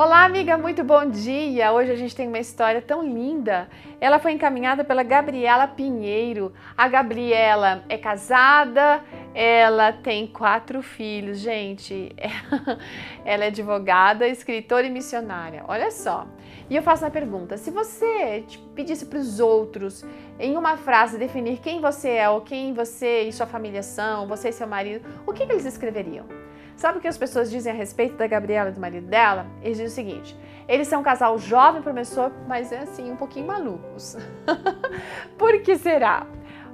Olá, amiga, muito bom dia! Hoje a gente tem uma história tão linda. Ela foi encaminhada pela Gabriela Pinheiro. A Gabriela é casada, ela tem quatro filhos, gente. Ela é advogada, escritora e missionária. Olha só. E eu faço uma pergunta: se você pedisse para os outros, em uma frase, definir quem você é ou quem você e sua família são, você e seu marido, o que, que eles escreveriam? Sabe o que as pessoas dizem a respeito da Gabriela e do marido dela? Eles dizem o seguinte: eles são um casal jovem promissor, mas é assim, um pouquinho malucos. Por que será?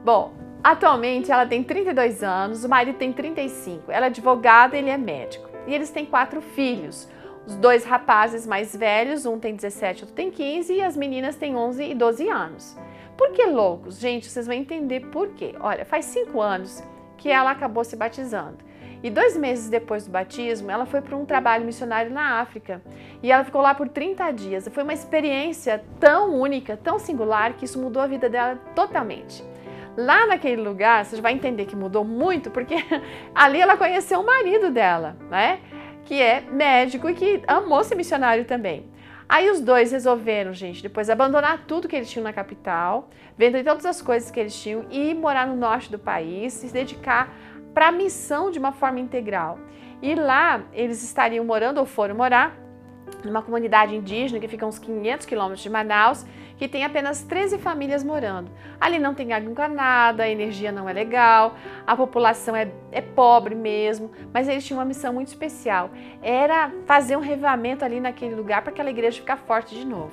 Bom, atualmente ela tem 32 anos, o marido tem 35. Ela é advogada ele é médico. E eles têm quatro filhos. Os dois rapazes mais velhos, um tem 17, outro tem 15, e as meninas têm 11 e 12 anos. Por que loucos? Gente, vocês vão entender por quê. Olha, faz cinco anos que ela acabou se batizando. E dois meses depois do batismo, ela foi para um trabalho missionário na África. E ela ficou lá por 30 dias. Foi uma experiência tão única, tão singular, que isso mudou a vida dela totalmente. Lá naquele lugar, você vai entender que mudou muito, porque ali ela conheceu o marido dela, né? Que é médico e que amou ser missionário também. Aí os dois resolveram, gente, depois abandonar tudo que eles tinham na capital, vender todas as coisas que eles tinham e ir morar no norte do país, se dedicar para a missão de uma forma integral. E lá eles estariam morando ou foram morar numa comunidade indígena que fica a uns 500 quilômetros de Manaus, que tem apenas 13 famílias morando. Ali não tem água encanada, a energia não é legal, a população é, é pobre mesmo, mas eles tinham uma missão muito especial. Era fazer um revamento ali naquele lugar para aquela igreja ficar forte de novo.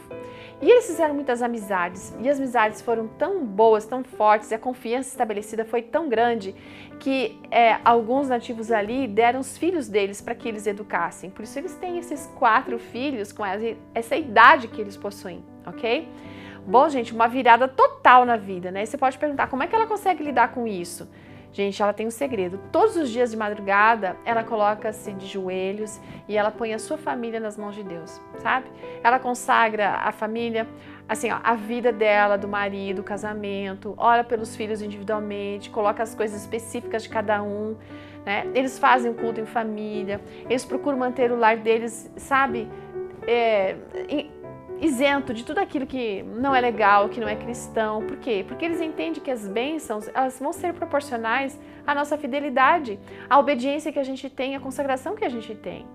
E eles fizeram muitas amizades, e as amizades foram tão boas, tão fortes, e a confiança estabelecida foi tão grande que é, alguns nativos ali deram os filhos deles para que eles educassem. Por isso eles têm esses quatro filhos com essa idade que eles possuem, ok? Bom, gente, uma virada total na vida, né? E você pode perguntar como é que ela consegue lidar com isso? Gente, ela tem um segredo. Todos os dias de madrugada, ela coloca-se de joelhos e ela põe a sua família nas mãos de Deus, sabe? Ela consagra a família, assim, ó, a vida dela, do marido, o casamento, ora pelos filhos individualmente, coloca as coisas específicas de cada um, né? Eles fazem o culto em família, eles procuram manter o lar deles, sabe? É, isento de tudo aquilo que não é legal, que não é cristão. Por quê? Porque eles entendem que as bênçãos elas vão ser proporcionais à nossa fidelidade, à obediência que a gente tem, à consagração que a gente tem.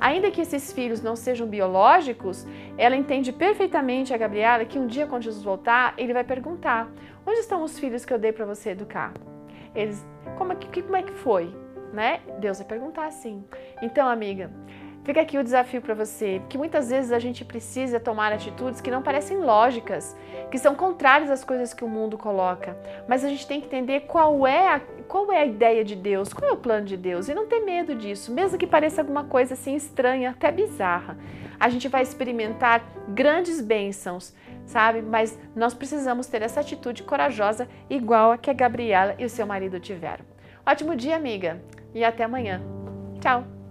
Ainda que esses filhos não sejam biológicos, ela entende perfeitamente a Gabriela que um dia quando Jesus voltar, ele vai perguntar: "Onde estão os filhos que eu dei para você educar?" Eles, como é que como é que foi, né? Deus vai perguntar assim. Então, amiga, Fica aqui o desafio para você, que muitas vezes a gente precisa tomar atitudes que não parecem lógicas, que são contrárias às coisas que o mundo coloca, mas a gente tem que entender qual é a, qual é a ideia de Deus, qual é o plano de Deus e não ter medo disso, mesmo que pareça alguma coisa assim estranha, até bizarra. A gente vai experimentar grandes bênçãos, sabe? Mas nós precisamos ter essa atitude corajosa igual a que a Gabriela e o seu marido tiveram. Ótimo dia, amiga, e até amanhã. Tchau!